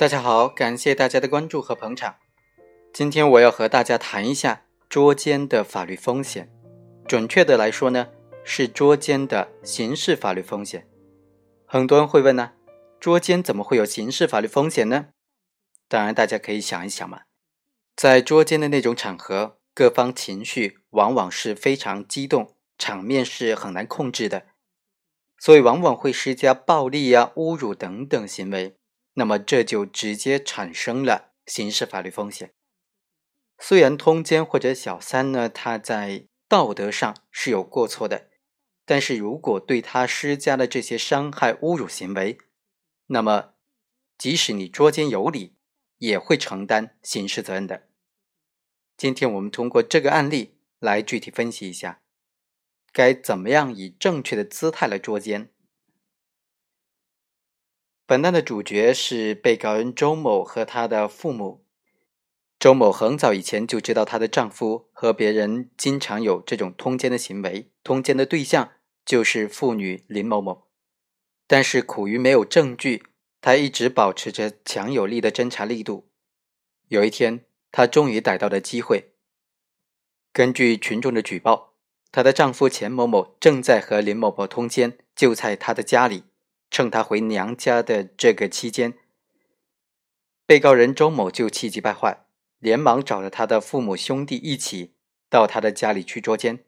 大家好，感谢大家的关注和捧场。今天我要和大家谈一下捉奸的法律风险。准确的来说呢，是捉奸的刑事法律风险。很多人会问呢，捉奸怎么会有刑事法律风险呢？当然，大家可以想一想嘛，在捉奸的那种场合，各方情绪往往是非常激动，场面是很难控制的，所以往往会施加暴力啊、侮辱等等行为。那么这就直接产生了刑事法律风险。虽然通奸或者小三呢，他在道德上是有过错的，但是如果对他施加了这些伤害、侮辱行为，那么即使你捉奸有理，也会承担刑事责任的。今天我们通过这个案例来具体分析一下，该怎么样以正确的姿态来捉奸。本案的主角是被告人周某和他的父母。周某很早以前就知道她的丈夫和别人经常有这种通奸的行为，通奸的对象就是妇女林某某。但是苦于没有证据，她一直保持着强有力的侦查力度。有一天，她终于逮到了机会。根据群众的举报，她的丈夫钱某某正在和林某某通奸，就在她的家里。趁她回娘家的这个期间，被告人周某就气急败坏，连忙找了他的父母兄弟一起到他的家里去捉奸。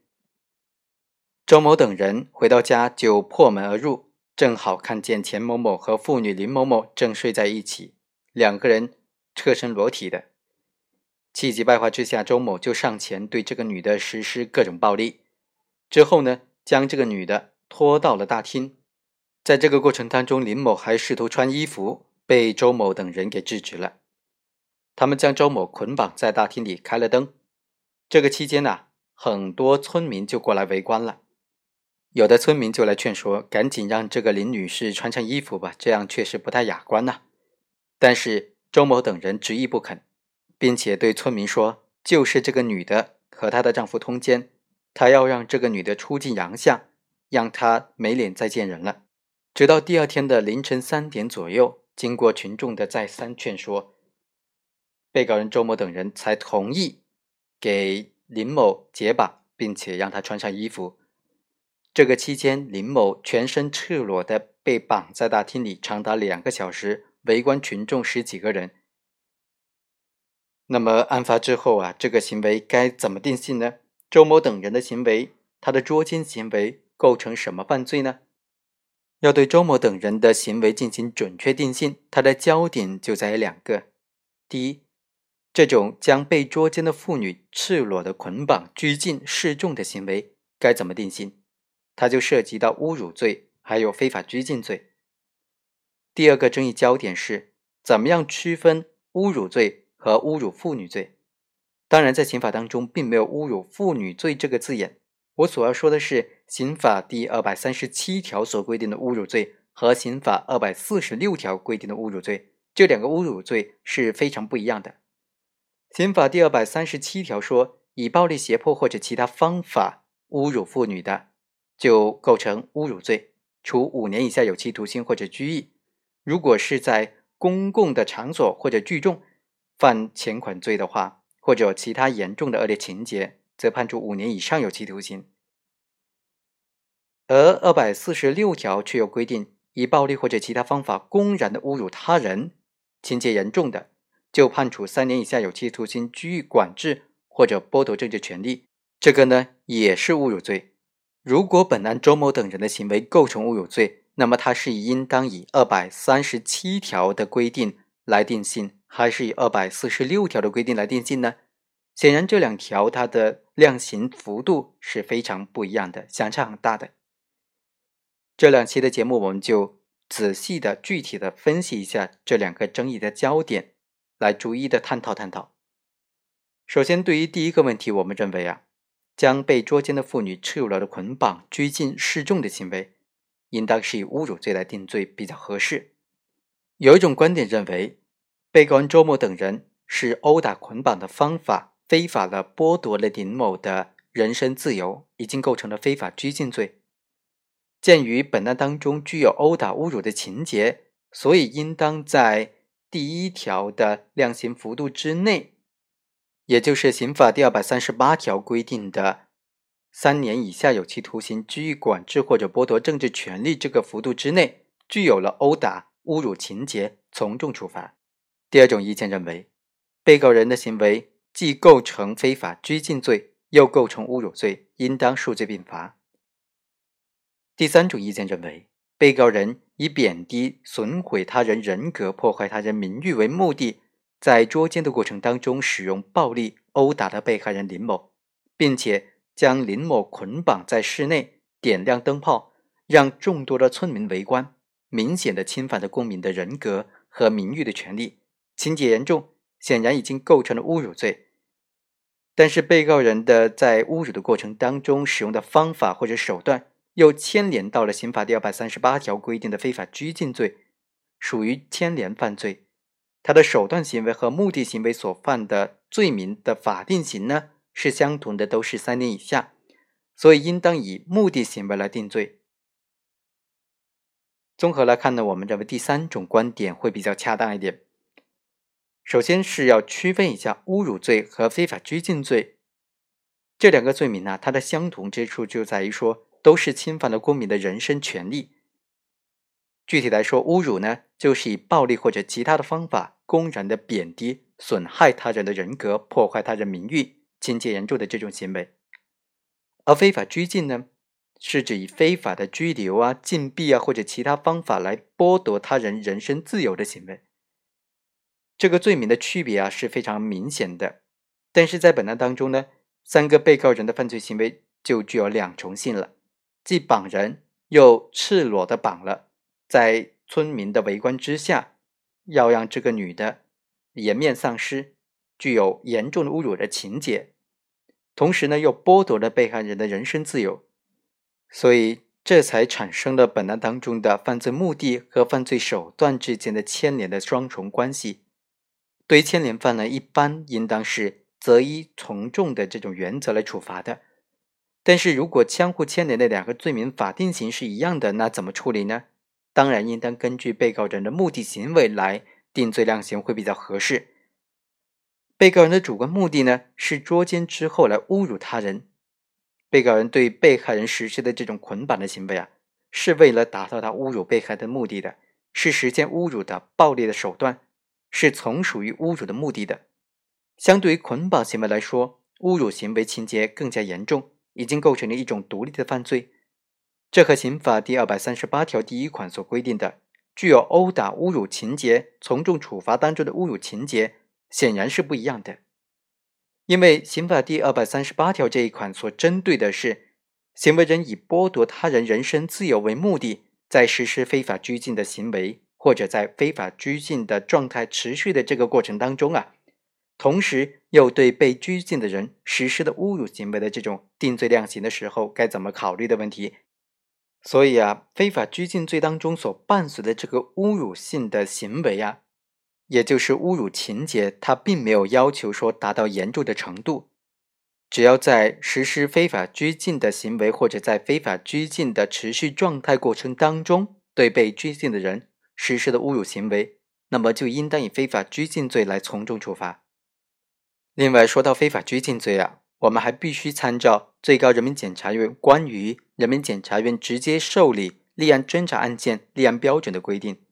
周某等人回到家就破门而入，正好看见钱某某和妇女林某某正睡在一起，两个人赤身裸体的。气急败坏之下，周某就上前对这个女的实施各种暴力，之后呢，将这个女的拖到了大厅。在这个过程当中，林某还试图穿衣服，被周某等人给制止了。他们将周某捆绑在大厅里，开了灯。这个期间呢，很多村民就过来围观了。有的村民就来劝说：“赶紧让这个林女士穿上衣服吧，这样确实不太雅观呐。”但是周某等人执意不肯，并且对村民说：“就是这个女的和她的丈夫通奸，他要让这个女的出尽洋相，让她没脸再见人了。”直到第二天的凌晨三点左右，经过群众的再三劝说，被告人周某等人才同意给林某解绑，并且让他穿上衣服。这个期间，林某全身赤裸的被绑在大厅里，长达两个小时，围观群众十几个人。那么，案发之后啊，这个行为该怎么定性呢？周某等人的行为，他的捉奸行为构成什么犯罪呢？要对周某等人的行为进行准确定性，它的焦点就在于两个：第一，这种将被捉奸的妇女赤裸的捆绑、拘禁、示众的行为该怎么定性？它就涉及到侮辱罪，还有非法拘禁罪。第二个争议焦点是，怎么样区分侮辱罪和侮辱妇女罪？当然，在刑法当中并没有“侮辱妇女罪”这个字眼。我所要说的是，刑法第二百三十七条所规定的侮辱罪和刑法二百四十六条规定的侮辱罪，这两个侮辱罪是非常不一样的。刑法第二百三十七条说，以暴力、胁迫或者其他方法侮辱妇女的，就构成侮辱罪，处五年以下有期徒刑或者拘役。如果是在公共的场所或者聚众犯前款罪的话，或者其他严重的恶劣情节。则判处五年以上有期徒刑，而二百四十六条却有规定，以暴力或者其他方法公然的侮辱他人，情节严重的，就判处三年以下有期徒刑、拘役、管制或者剥夺政治权利。这个呢，也是侮辱罪。如果本案周某等人的行为构成侮辱罪，那么他是应当以二百三十七条的规定来定性，还是以二百四十六条的规定来定性呢？显然，这两条它的量刑幅度是非常不一样的，相差很大的。这两期的节目，我们就仔细的、具体的分析一下这两个争议的焦点，来逐一的探讨探讨。首先，对于第一个问题，我们认为啊，将被捉奸的妇女赤裸裸的捆绑、拘禁、示众的行为，应当是以侮辱罪来定罪比较合适。有一种观点认为，被告人周某等人是殴打、捆绑的方法。非法的剥夺了林某的人身自由，已经构成了非法拘禁罪。鉴于本案当中具有殴打、侮辱的情节，所以应当在第一条的量刑幅度之内，也就是刑法第二百三十八条规定的三年以下有期徒刑、拘役、管制或者剥夺政治权利这个幅度之内，具有了殴打、侮辱情节，从重处罚。第二种意见认为，被告人的行为既构成非法拘禁罪，又构成侮辱罪，应当数罪并罚。第三种意见认为，被告人以贬低、损毁他人人格、破坏他人名誉为目的，在捉奸的过程当中使用暴力殴打了被害人林某，并且将林某捆绑在室内，点亮灯泡，让众多的村民围观，明显的侵犯了公民的人格和名誉的权利，情节严重，显然已经构成了侮辱罪。但是，被告人的在侮辱的过程当中使用的方法或者手段。又牵连到了刑法第二百三十八条规定的非法拘禁罪，属于牵连犯罪。他的手段行为和目的行为所犯的罪名的法定刑呢是相同的，都是三年以下，所以应当以目的行为来定罪。综合来看呢，我们认为第三种观点会比较恰当一点。首先是要区分一下侮辱罪和非法拘禁罪这两个罪名呢，它的相同之处就在于说。都是侵犯了公民的人身权利。具体来说，侮辱呢，就是以暴力或者其他的方法公然的贬低、损害他人的人格、破坏他人名誉、情节严重的这种行为；而非法拘禁呢，是指以非法的拘留啊、禁闭啊或者其他方法来剥夺他人人身自由的行为。这个罪名的区别啊是非常明显的，但是在本案当中呢，三个被告人的犯罪行为就具有两重性了。既绑人，又赤裸的绑了，在村民的围观之下，要让这个女的颜面丧失，具有严重的侮辱的情节，同时呢，又剥夺了被害人的人身自由，所以这才产生了本案当中的犯罪目的和犯罪手段之间的牵连的双重关系。对牵连犯呢，一般应当是择一从重的这种原则来处罚的。但是如果相互牵连的两个罪名法定刑是一样的，那怎么处理呢？当然应当根据被告人的目的行为来定罪量刑会比较合适。被告人的主观目的呢是捉奸之后来侮辱他人，被告人对被害人实施的这种捆绑的行为啊，是为了达到他侮辱被害的目的的，是实现侮辱的暴力的手段，是从属于侮辱的目的的。相对于捆绑行为来说，侮辱行为情节更加严重。已经构成了一种独立的犯罪，这和刑法第二百三十八条第一款所规定的具有殴打、侮辱情节、从重处罚当中的侮辱情节显然是不一样的。因为刑法第二百三十八条这一款所针对的是行为人以剥夺他人人身自由为目的，在实施非法拘禁的行为，或者在非法拘禁的状态持续的这个过程当中啊。同时又对被拘禁的人实施的侮辱行为的这种定罪量刑的时候，该怎么考虑的问题。所以啊，非法拘禁罪当中所伴随的这个侮辱性的行为啊，也就是侮辱情节，它并没有要求说达到严重的程度，只要在实施非法拘禁的行为或者在非法拘禁的持续状态过程当中，对被拘禁的人实施的侮辱行为，那么就应当以非法拘禁罪来从重处罚。另外，说到非法拘禁罪啊，我们还必须参照最高人民检察院关于人民检察院直接受理立案侦查案件立案标准的规定，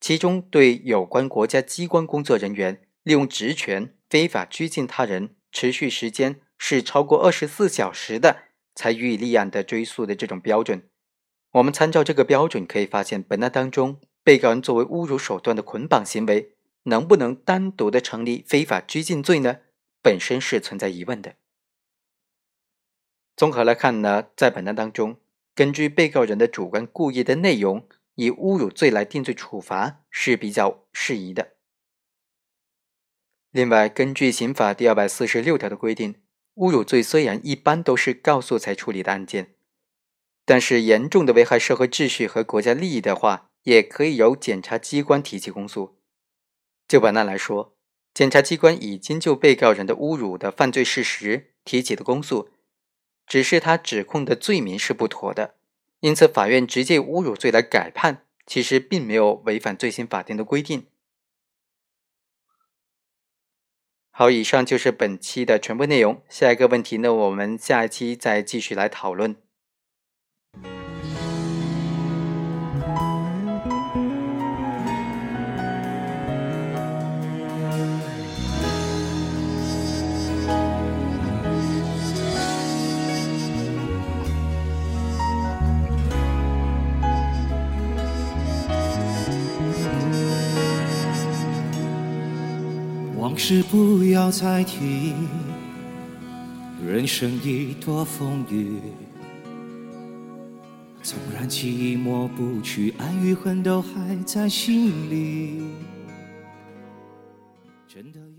其中对有关国家机关工作人员利用职权非法拘禁他人，持续时间是超过二十四小时的，才予以立案的追诉的这种标准。我们参照这个标准，可以发现本案当中，被告人作为侮辱手段的捆绑行为。能不能单独的成立非法拘禁罪呢？本身是存在疑问的。综合来看呢，在本案当中，根据被告人的主观故意的内容，以侮辱罪来定罪处罚是比较适宜的。另外，根据刑法第二百四十六条的规定，侮辱罪虽然一般都是告诉才处理的案件，但是严重的危害社会秩序和国家利益的话，也可以由检察机关提起公诉。就本案来说，检察机关已经就被告人的侮辱的犯罪事实提起的公诉，只是他指控的罪名是不妥的，因此法院直接侮辱罪来改判，其实并没有违反最新法定的规定。好，以上就是本期的全部内容。下一个问题呢，我们下一期再继续来讨论。事不要再提，人生已多风雨。纵然记忆抹不去，爱与恨都还在心里。真的。